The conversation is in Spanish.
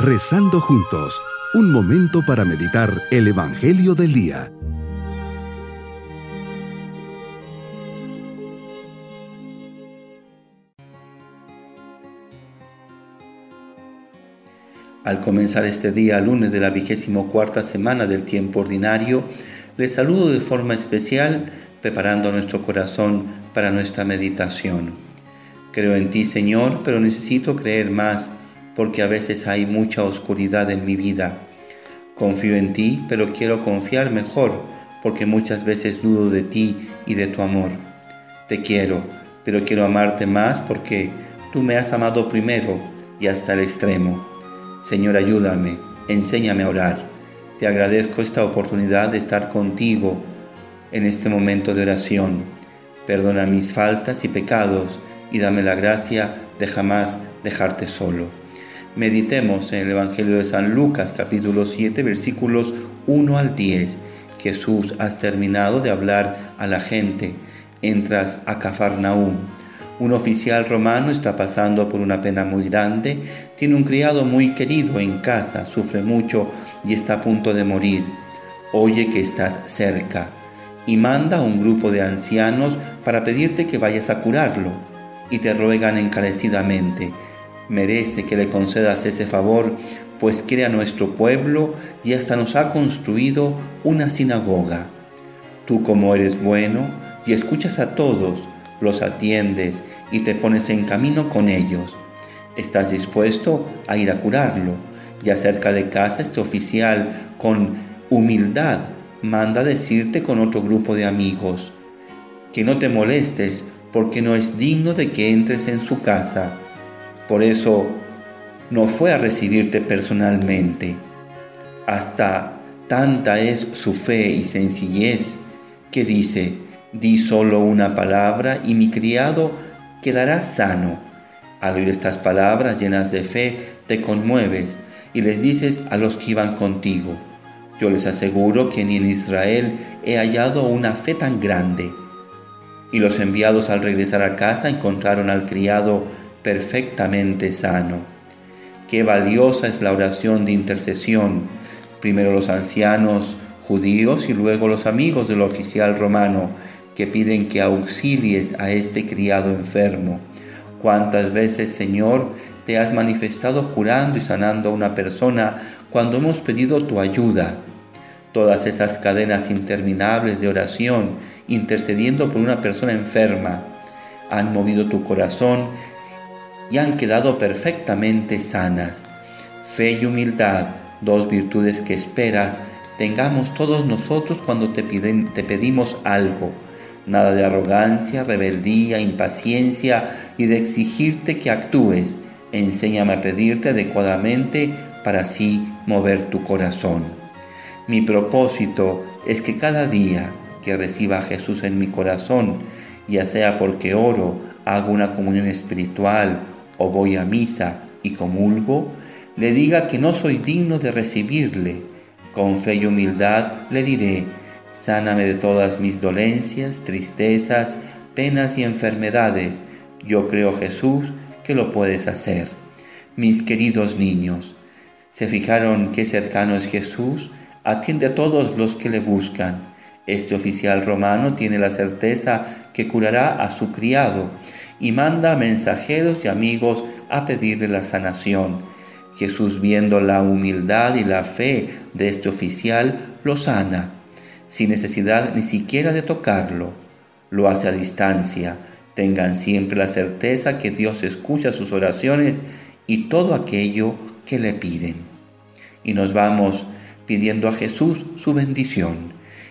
Rezando juntos, un momento para meditar el Evangelio del Día. Al comenzar este día, lunes de la vigésimo cuarta semana del tiempo ordinario, les saludo de forma especial, preparando nuestro corazón para nuestra meditación. Creo en ti, Señor, pero necesito creer más porque a veces hay mucha oscuridad en mi vida. Confío en ti, pero quiero confiar mejor, porque muchas veces dudo de ti y de tu amor. Te quiero, pero quiero amarte más porque tú me has amado primero y hasta el extremo. Señor, ayúdame, enséñame a orar. Te agradezco esta oportunidad de estar contigo en este momento de oración. Perdona mis faltas y pecados y dame la gracia de jamás dejarte solo. Meditemos en el Evangelio de San Lucas capítulo 7 versículos 1 al 10. Jesús has terminado de hablar a la gente. Entras a Cafarnaúm. Un oficial romano está pasando por una pena muy grande, tiene un criado muy querido en casa, sufre mucho y está a punto de morir. Oye que estás cerca y manda a un grupo de ancianos para pedirte que vayas a curarlo y te ruegan encarecidamente merece que le concedas ese favor, pues crea nuestro pueblo y hasta nos ha construido una sinagoga. Tú como eres bueno y escuchas a todos, los atiendes y te pones en camino con ellos. Estás dispuesto a ir a curarlo y acerca de casa este oficial con humildad manda decirte con otro grupo de amigos que no te molestes porque no es digno de que entres en su casa por eso no fue a recibirte personalmente. Hasta tanta es su fe y sencillez que dice, di solo una palabra y mi criado quedará sano. Al oír estas palabras llenas de fe, te conmueves y les dices a los que iban contigo, yo les aseguro que ni en Israel he hallado una fe tan grande. Y los enviados al regresar a casa encontraron al criado perfectamente sano. Qué valiosa es la oración de intercesión. Primero los ancianos judíos y luego los amigos del oficial romano que piden que auxilies a este criado enfermo. ¿Cuántas veces, Señor, te has manifestado curando y sanando a una persona cuando hemos pedido tu ayuda? Todas esas cadenas interminables de oración intercediendo por una persona enferma han movido tu corazón y han quedado perfectamente sanas. Fe y humildad, dos virtudes que esperas, tengamos todos nosotros cuando te, te pedimos algo. Nada de arrogancia, rebeldía, impaciencia y de exigirte que actúes. Enséñame a pedirte adecuadamente para así mover tu corazón. Mi propósito es que cada día que reciba a Jesús en mi corazón, ya sea porque oro, hago una comunión espiritual o voy a misa y comulgo, le diga que no soy digno de recibirle. Con fe y humildad le diré, sáname de todas mis dolencias, tristezas, penas y enfermedades. Yo creo, Jesús, que lo puedes hacer. Mis queridos niños, ¿se fijaron qué cercano es Jesús? Atiende a todos los que le buscan. Este oficial romano tiene la certeza que curará a su criado y manda mensajeros y amigos a pedirle la sanación. Jesús, viendo la humildad y la fe de este oficial, lo sana, sin necesidad ni siquiera de tocarlo. Lo hace a distancia. Tengan siempre la certeza que Dios escucha sus oraciones y todo aquello que le piden. Y nos vamos pidiendo a Jesús su bendición